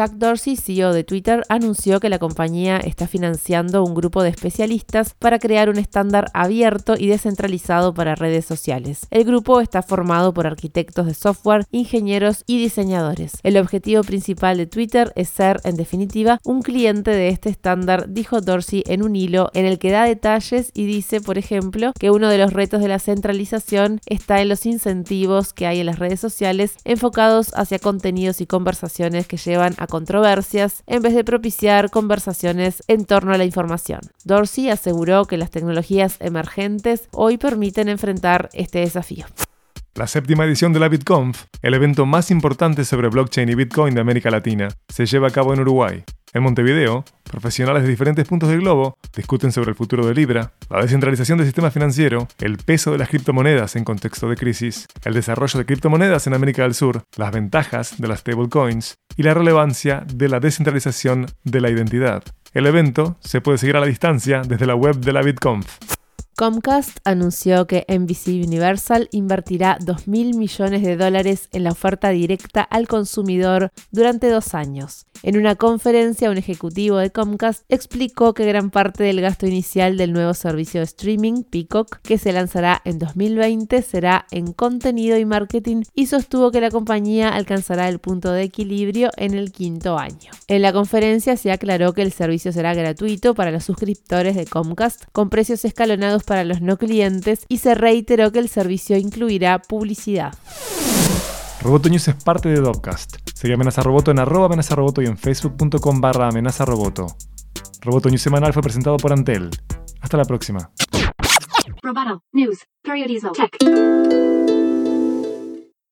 Jack Dorsey, CEO de Twitter, anunció que la compañía está financiando un grupo de especialistas para crear un estándar abierto y descentralizado para redes sociales. El grupo está formado por arquitectos de software, ingenieros y diseñadores. El objetivo principal de Twitter es ser, en definitiva, un cliente de este estándar, dijo Dorsey en un hilo en el que da detalles y dice, por ejemplo, que uno de los retos de la centralización está en los incentivos que hay en las redes sociales enfocados hacia contenidos y conversaciones que llevan a controversias en vez de propiciar conversaciones en torno a la información. Dorsey aseguró que las tecnologías emergentes hoy permiten enfrentar este desafío. La séptima edición de la BitConf, el evento más importante sobre blockchain y Bitcoin de América Latina, se lleva a cabo en Uruguay. En Montevideo, profesionales de diferentes puntos del globo discuten sobre el futuro de Libra, la descentralización del sistema financiero, el peso de las criptomonedas en contexto de crisis, el desarrollo de criptomonedas en América del Sur, las ventajas de las stablecoins y la relevancia de la descentralización de la identidad. El evento se puede seguir a la distancia desde la web de la BitConf. Comcast anunció que NBC Universal invertirá 2.000 millones de dólares en la oferta directa al consumidor durante dos años. En una conferencia, un ejecutivo de Comcast explicó que gran parte del gasto inicial del nuevo servicio de streaming, Peacock, que se lanzará en 2020, será en contenido y marketing y sostuvo que la compañía alcanzará el punto de equilibrio en el quinto año. En la conferencia se aclaró que el servicio será gratuito para los suscriptores de Comcast, con precios escalonados para los no clientes y se reiteró que el servicio incluirá publicidad. Roboto News es parte de Dopcast. Sigue Amenaza Roboto en arroba amenaza roboto y en facebook.com barra amenaza roboto. Roboto News semanal fue presentado por Antel. Hasta la próxima. Roboto News, Tech.